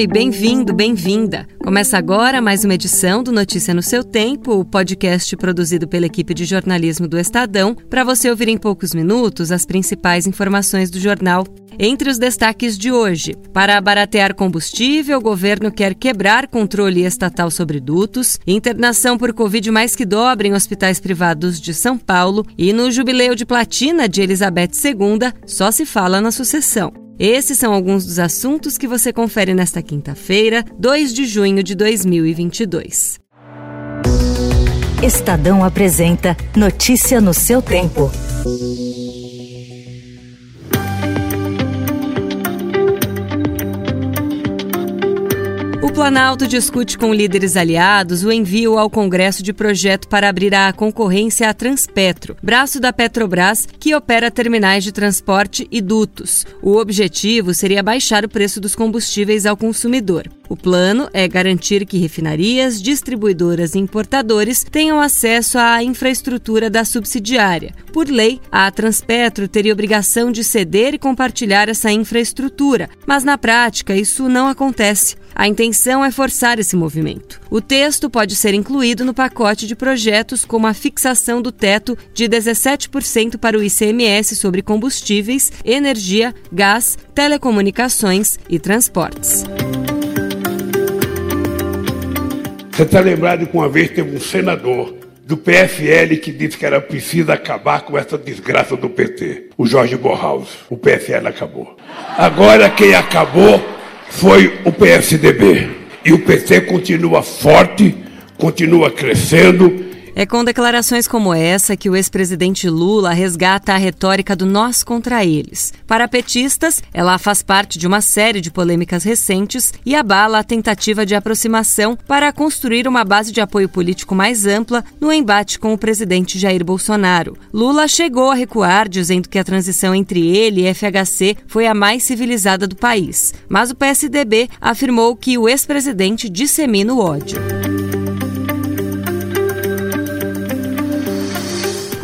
Oi, bem-vindo, bem-vinda. Começa agora mais uma edição do Notícia no seu Tempo, o podcast produzido pela equipe de jornalismo do Estadão, para você ouvir em poucos minutos as principais informações do jornal. Entre os destaques de hoje, para baratear combustível, o governo quer quebrar controle estatal sobre dutos, internação por Covid mais que dobra em hospitais privados de São Paulo e no jubileu de platina de Elizabeth II só se fala na sucessão. Esses são alguns dos assuntos que você confere nesta quinta-feira, 2 de junho de 2022. Estadão apresenta Notícia no seu tempo. O Planalto discute com líderes aliados o envio ao Congresso de projeto para abrir a concorrência à Transpetro, braço da Petrobras que opera terminais de transporte e dutos. O objetivo seria baixar o preço dos combustíveis ao consumidor. O plano é garantir que refinarias, distribuidoras e importadores tenham acesso à infraestrutura da subsidiária. Por lei, a Transpetro teria obrigação de ceder e compartilhar essa infraestrutura, mas na prática isso não acontece. A intenção é forçar esse movimento. O texto pode ser incluído no pacote de projetos como a fixação do teto de 17% para o ICMS sobre combustíveis, energia, gás, telecomunicações e transportes. Você está lembrado que uma vez teve um senador do PFL que disse que era preciso acabar com essa desgraça do PT, o Jorge Borhaus. O PFL acabou. Agora quem acabou foi o PSDB. E o PT continua forte, continua crescendo é com declarações como essa que o ex-presidente Lula resgata a retórica do nós contra eles. Para petistas, ela faz parte de uma série de polêmicas recentes e abala a tentativa de aproximação para construir uma base de apoio político mais ampla no embate com o presidente Jair Bolsonaro. Lula chegou a recuar, dizendo que a transição entre ele e FHC foi a mais civilizada do país. Mas o PSDB afirmou que o ex-presidente dissemina o ódio.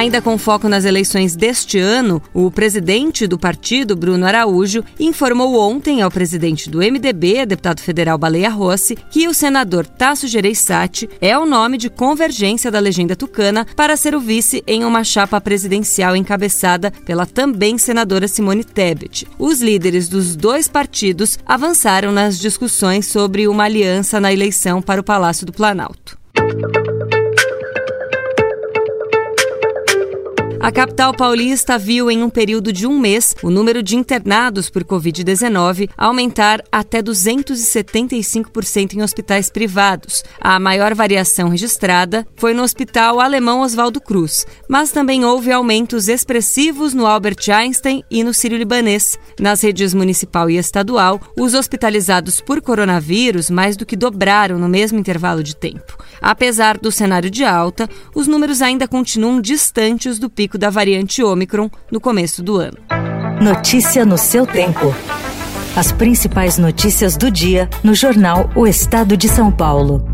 Ainda com foco nas eleições deste ano, o presidente do partido, Bruno Araújo, informou ontem ao presidente do MDB, deputado federal Baleia Rossi, que o senador Tasso Gereissati é o nome de convergência da legenda tucana para ser o vice em uma chapa presidencial encabeçada pela também senadora Simone Tebet. Os líderes dos dois partidos avançaram nas discussões sobre uma aliança na eleição para o Palácio do Planalto. A capital paulista viu em um período de um mês o número de internados por Covid-19 aumentar até 275% em hospitais privados. A maior variação registrada foi no Hospital Alemão Oswaldo Cruz, mas também houve aumentos expressivos no Albert Einstein e no Sírio-Libanês. Nas redes municipal e estadual, os hospitalizados por coronavírus mais do que dobraram no mesmo intervalo de tempo. Apesar do cenário de alta, os números ainda continuam distantes do pico da variante Ômicron no começo do ano. Notícia no seu tempo. As principais notícias do dia no jornal O Estado de São Paulo.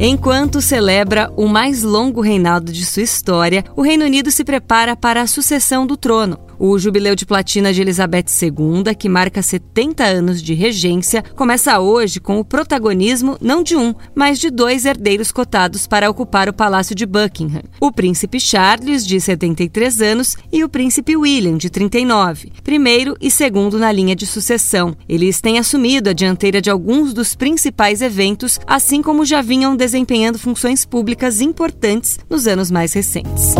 Enquanto celebra o mais longo reinado de sua história, o Reino Unido se prepara para a sucessão do trono. O jubileu de platina de Elizabeth II, que marca 70 anos de regência, começa hoje com o protagonismo não de um, mas de dois herdeiros cotados para ocupar o Palácio de Buckingham: o príncipe Charles, de 73 anos, e o príncipe William, de 39, primeiro e segundo na linha de sucessão. Eles têm assumido a dianteira de alguns dos principais eventos, assim como já vinham desempenhando funções públicas importantes nos anos mais recentes.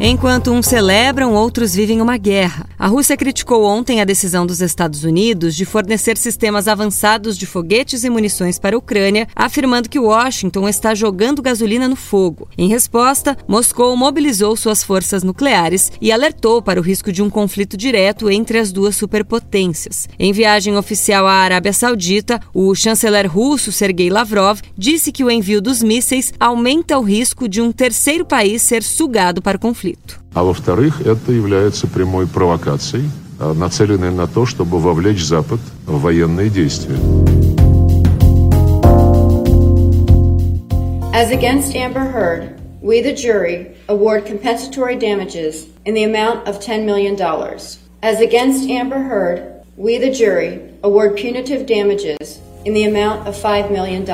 Enquanto uns celebram, outros vivem uma guerra. A Rússia criticou ontem a decisão dos Estados Unidos de fornecer sistemas avançados de foguetes e munições para a Ucrânia, afirmando que Washington está jogando gasolina no fogo. Em resposta, Moscou mobilizou suas forças nucleares e alertou para o risco de um conflito direto entre as duas superpotências. Em viagem oficial à Arábia Saudita, o chanceler russo Sergei Lavrov disse que o envio dos mísseis aumenta o risco de um terceiro país ser sugado para o conflito conflito. А во-вторых, это является прямой провокацией, нацеленной на то, чтобы вовлечь Запад в военные действия. As against Amber Heard, we, the jury, award compensatory damages in the amount of $10 million. As against Amber Heard, we, the jury, award punitive damages in the amount of $5 million.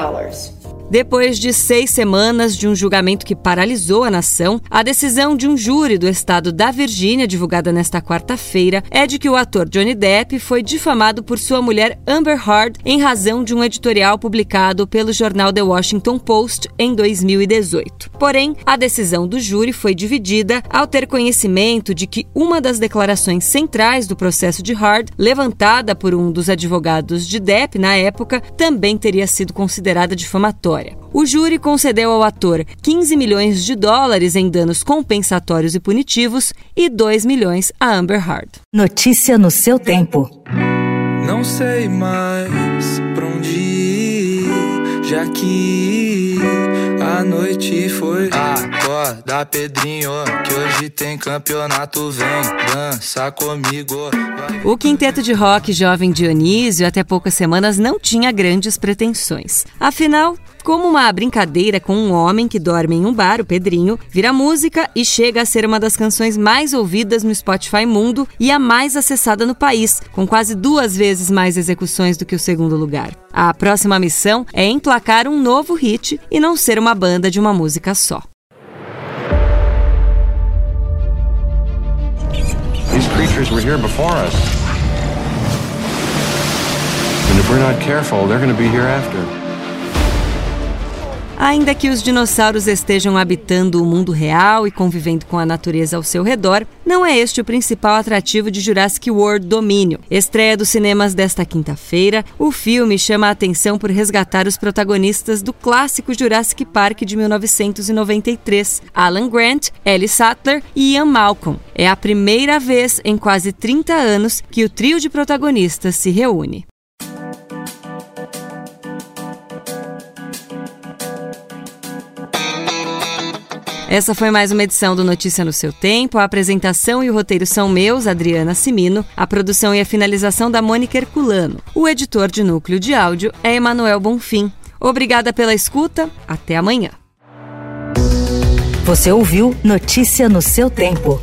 Depois de seis semanas de um julgamento que paralisou a nação, a decisão de um júri do estado da Virgínia, divulgada nesta quarta-feira, é de que o ator Johnny Depp foi difamado por sua mulher Amber Heard em razão de um editorial publicado pelo jornal The Washington Post em 2018. Porém, a decisão do júri foi dividida ao ter conhecimento de que uma das declarações centrais do processo de Heard, levantada por um dos advogados de Depp na época, também teria sido considerada difamatória história. O júri concedeu ao ator 15 milhões de dólares em danos compensatórios e punitivos e 2 milhões a Amber Heard. Notícia no seu tempo. Não sei mais pra onde ir, já que a noite foi. Acorda, Pedrinho, que hoje tem campeonato, vem dança comigo. O quinteto de rock Jovem Dionísio, até poucas semanas, não tinha grandes pretensões. Afinal, como uma brincadeira com um homem que dorme em um bar, o Pedrinho, vira música e chega a ser uma das canções mais ouvidas no Spotify Mundo e a mais acessada no país, com quase duas vezes mais execuções do que o segundo lugar. A próxima missão é emplacar um novo hit e não ser uma banda de uma música só. These creatures were here before us. And if we're not careful, they're going to be here after. Ainda que os dinossauros estejam habitando o mundo real e convivendo com a natureza ao seu redor, não é este o principal atrativo de Jurassic World Domínio. Estreia dos cinemas desta quinta-feira, o filme chama a atenção por resgatar os protagonistas do clássico Jurassic Park de 1993, Alan Grant, Ellie Sattler e Ian Malcolm. É a primeira vez em quase 30 anos que o trio de protagonistas se reúne. Essa foi mais uma edição do Notícia no seu tempo. A apresentação e o roteiro são meus, Adriana Simino. A produção e a finalização da Mônica Herculano. O editor de núcleo de áudio é Emanuel Bonfim. Obrigada pela escuta. Até amanhã. Você ouviu Notícia no seu tempo.